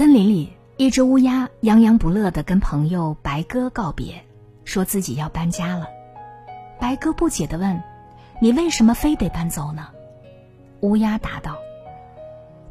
森林里，一只乌鸦洋洋不乐的跟朋友白鸽告别，说自己要搬家了。白鸽不解的问：“你为什么非得搬走呢？”乌鸦答道：“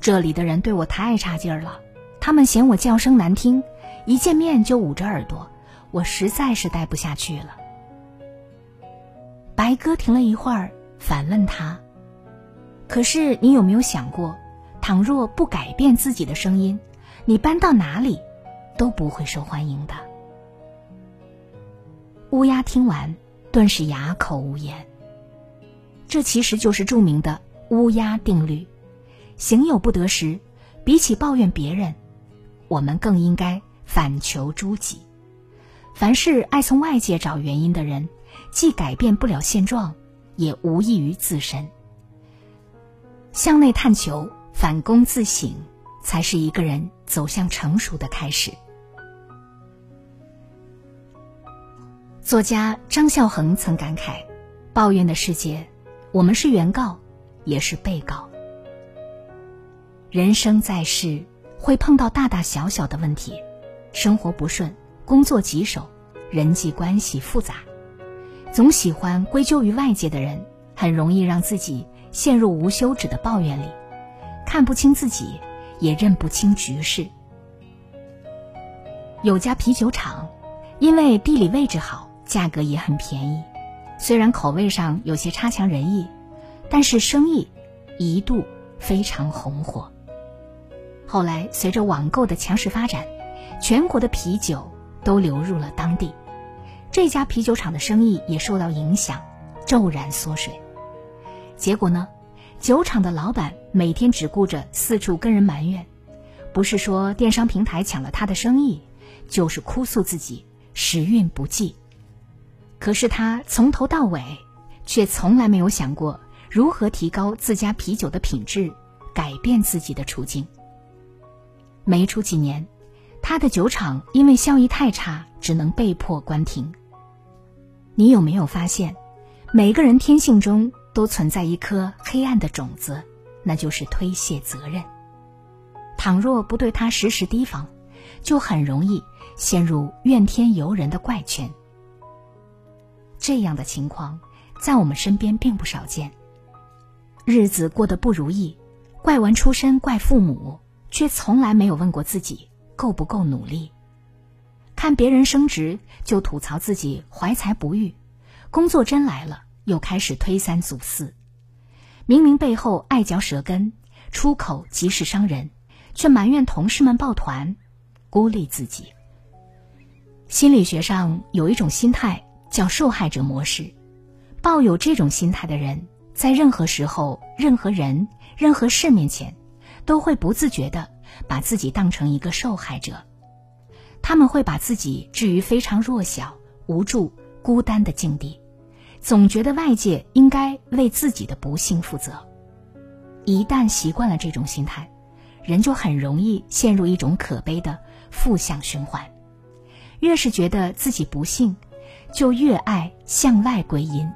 这里的人对我太差劲儿了，他们嫌我叫声难听，一见面就捂着耳朵，我实在是待不下去了。”白鸽停了一会儿，反问他：“可是你有没有想过，倘若不改变自己的声音？”你搬到哪里，都不会受欢迎的。乌鸦听完，顿时哑口无言。这其实就是著名的乌鸦定律：行有不得时，比起抱怨别人，我们更应该反求诸己。凡是爱从外界找原因的人，既改变不了现状，也无益于自身。向内探求，反躬自省。才是一个人走向成熟的开始。作家张孝恒曾感慨：“抱怨的世界，我们是原告，也是被告。人生在世，会碰到大大小小的问题，生活不顺，工作棘手，人际关系复杂，总喜欢归咎于外界的人，很容易让自己陷入无休止的抱怨里，看不清自己。”也认不清局势。有家啤酒厂，因为地理位置好，价格也很便宜。虽然口味上有些差强人意，但是生意一度非常红火。后来随着网购的强势发展，全国的啤酒都流入了当地，这家啤酒厂的生意也受到影响，骤然缩水。结果呢？酒厂的老板每天只顾着四处跟人埋怨，不是说电商平台抢了他的生意，就是哭诉自己时运不济。可是他从头到尾，却从来没有想过如何提高自家啤酒的品质，改变自己的处境。没出几年，他的酒厂因为效益太差，只能被迫关停。你有没有发现，每个人天性中？都存在一颗黑暗的种子，那就是推卸责任。倘若不对他时时提防，就很容易陷入怨天尤人的怪圈。这样的情况在我们身边并不少见。日子过得不如意，怪完出身怪父母，却从来没有问过自己够不够努力。看别人升职，就吐槽自己怀才不遇，工作真来了。又开始推三阻四，明明背后爱嚼舌根，出口即是伤人，却埋怨同事们抱团，孤立自己。心理学上有一种心态叫受害者模式，抱有这种心态的人，在任何时候、任何人、任何事面前，都会不自觉的把自己当成一个受害者，他们会把自己置于非常弱小、无助、孤单的境地。总觉得外界应该为自己的不幸负责，一旦习惯了这种心态，人就很容易陷入一种可悲的负向循环。越是觉得自己不幸，就越爱向外归因，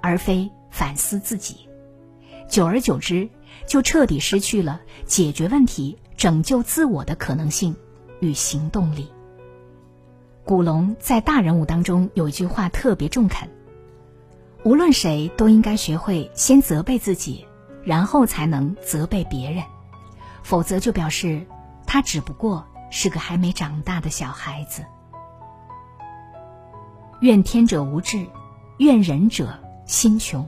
而非反思自己。久而久之，就彻底失去了解决问题、拯救自我的可能性与行动力。古龙在大人物当中有一句话特别中肯。无论谁都应该学会先责备自己，然后才能责备别人，否则就表示他只不过是个还没长大的小孩子。怨天者无志，怨人者心穷。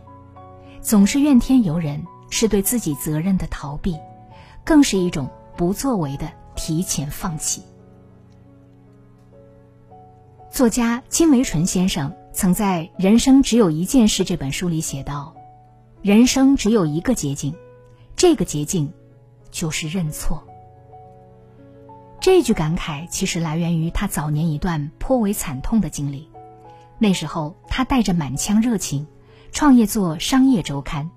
总是怨天尤人，是对自己责任的逃避，更是一种不作为的提前放弃。作家金维纯先生。曾在《人生只有一件事》这本书里写道：“人生只有一个捷径，这个捷径就是认错。这句感慨其实来源于他早年一段颇为惨痛的经历。那时候，他带着满腔热情，创业做商业周刊。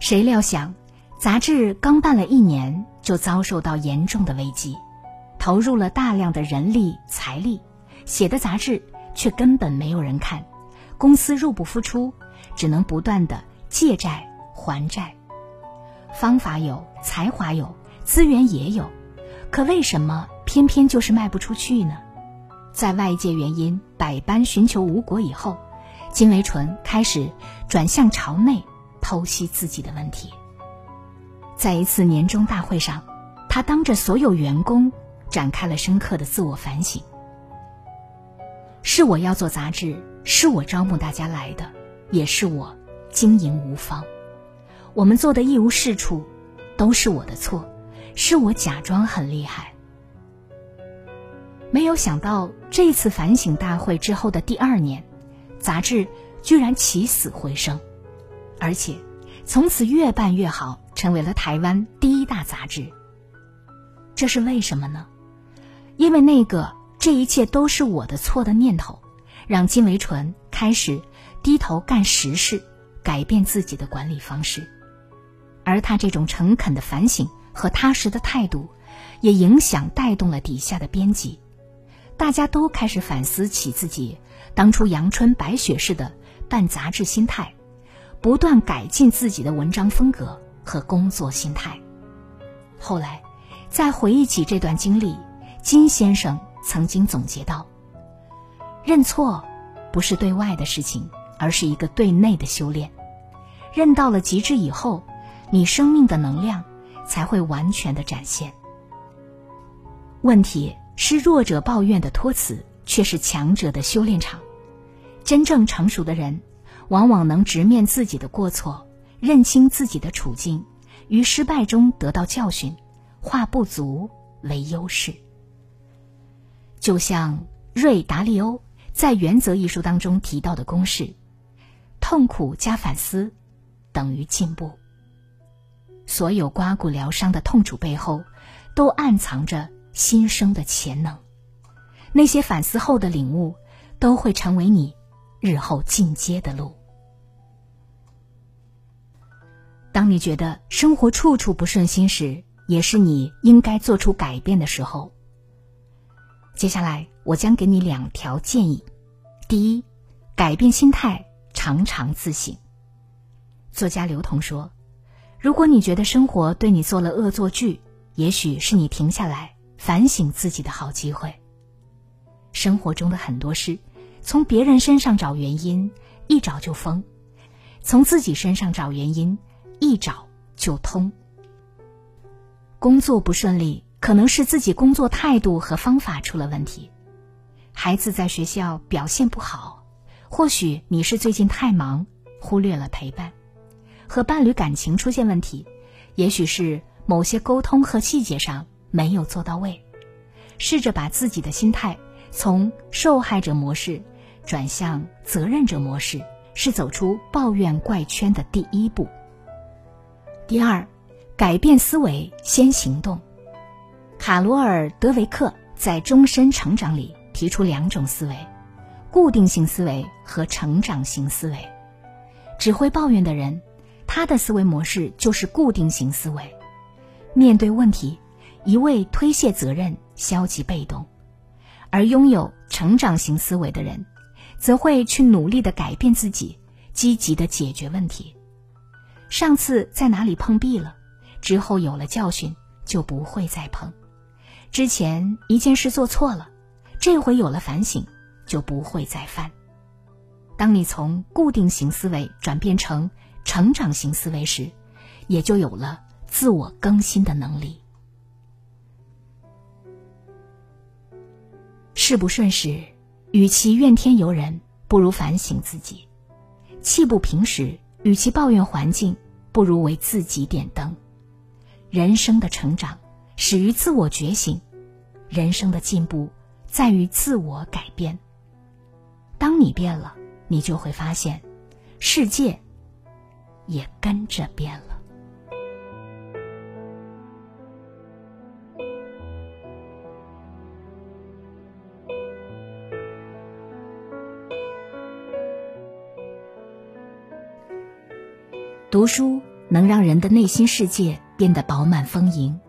谁料想，杂志刚办了一年，就遭受到严重的危机，投入了大量的人力财力，写的杂志却根本没有人看，公司入不敷出，只能不断的借债还债。方法有，才华有，资源也有。可为什么偏偏就是卖不出去呢？在外界原因百般寻求无果以后，金维纯开始转向朝内剖析自己的问题。在一次年终大会上，他当着所有员工展开了深刻的自我反省：是我要做杂志，是我招募大家来的，也是我经营无方，我们做的一无是处，都是我的错。是我假装很厉害，没有想到这次反省大会之后的第二年，杂志居然起死回生，而且从此越办越好，成为了台湾第一大杂志。这是为什么呢？因为那个这一切都是我的错的念头，让金维纯开始低头干实事，改变自己的管理方式，而他这种诚恳的反省。和踏实的态度，也影响带动了底下的编辑，大家都开始反思起自己当初阳春白雪似的办杂志心态，不断改进自己的文章风格和工作心态。后来，在回忆起这段经历，金先生曾经总结道：“认错不是对外的事情，而是一个对内的修炼。认到了极致以后，你生命的能量。”才会完全的展现。问题是弱者抱怨的托词，却是强者的修炼场。真正成熟的人，往往能直面自己的过错，认清自己的处境，于失败中得到教训，化不足为优势。就像瑞达利欧在《原则》一书当中提到的公式：痛苦加反思，等于进步。所有刮骨疗伤的痛楚背后，都暗藏着新生的潜能。那些反思后的领悟，都会成为你日后进阶的路。当你觉得生活处处不顺心时，也是你应该做出改变的时候。接下来，我将给你两条建议：第一，改变心态，常常自省。作家刘同说。如果你觉得生活对你做了恶作剧，也许是你停下来反省自己的好机会。生活中的很多事，从别人身上找原因，一找就疯；从自己身上找原因，一找就通。工作不顺利，可能是自己工作态度和方法出了问题；孩子在学校表现不好，或许你是最近太忙，忽略了陪伴。和伴侣感情出现问题，也许是某些沟通和细节上没有做到位。试着把自己的心态从受害者模式转向责任者模式，是走出抱怨怪圈的第一步。第二，改变思维，先行动。卡罗尔·德维克在《终身成长》里提出两种思维：固定性思维和成长型思维。只会抱怨的人。他的思维模式就是固定型思维，面对问题，一味推卸责任，消极被动；而拥有成长型思维的人，则会去努力的改变自己，积极的解决问题。上次在哪里碰壁了，之后有了教训，就不会再碰；之前一件事做错了，这回有了反省，就不会再犯。当你从固定型思维转变成。成长型思维时，也就有了自我更新的能力。事不顺时，与其怨天尤人，不如反省自己；气不平时，与其抱怨环境，不如为自己点灯。人生的成长始于自我觉醒，人生的进步在于自我改变。当你变了你就会发现世界也跟着变了。读书能让人的内心世界变得饱满丰盈。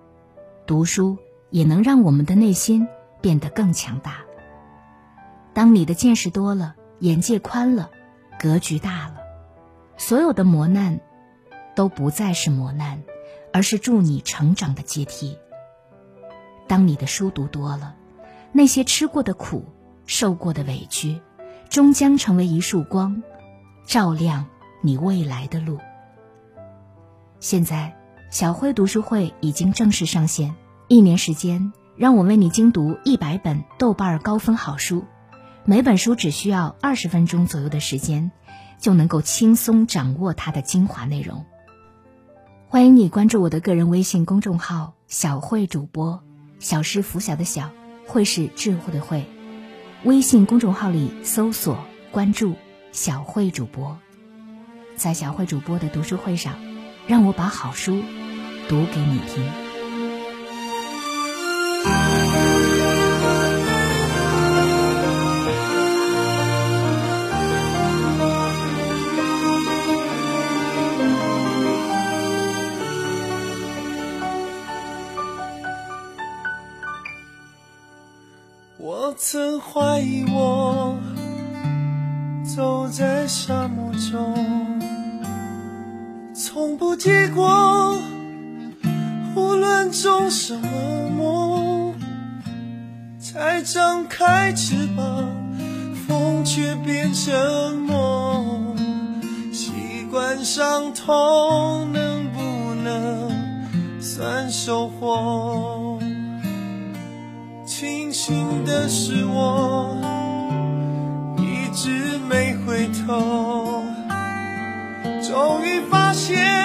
读书也能让我们的内心变得更强大。当你的见识多了，眼界宽了，格局大了，所有的磨难都不再是磨难，而是助你成长的阶梯。当你的书读多了，那些吃过的苦、受过的委屈，终将成为一束光，照亮你未来的路。现在，小慧读书会已经正式上线，一年时间，让我为你精读一百本豆瓣高分好书，每本书只需要二十分钟左右的时间，就能够轻松掌握它的精华内容。欢迎你关注我的个人微信公众号“小慧主播”，小是拂晓的小，慧是智慧的慧。微信公众号里搜索关注“小慧主播”，在小慧主播的读书会上。让我把好书读给你听。不结果，无论种什么梦，才张开翅膀，风却变成梦。习惯伤痛，能不能算收获？庆幸的是，我一直没回头。终于发现，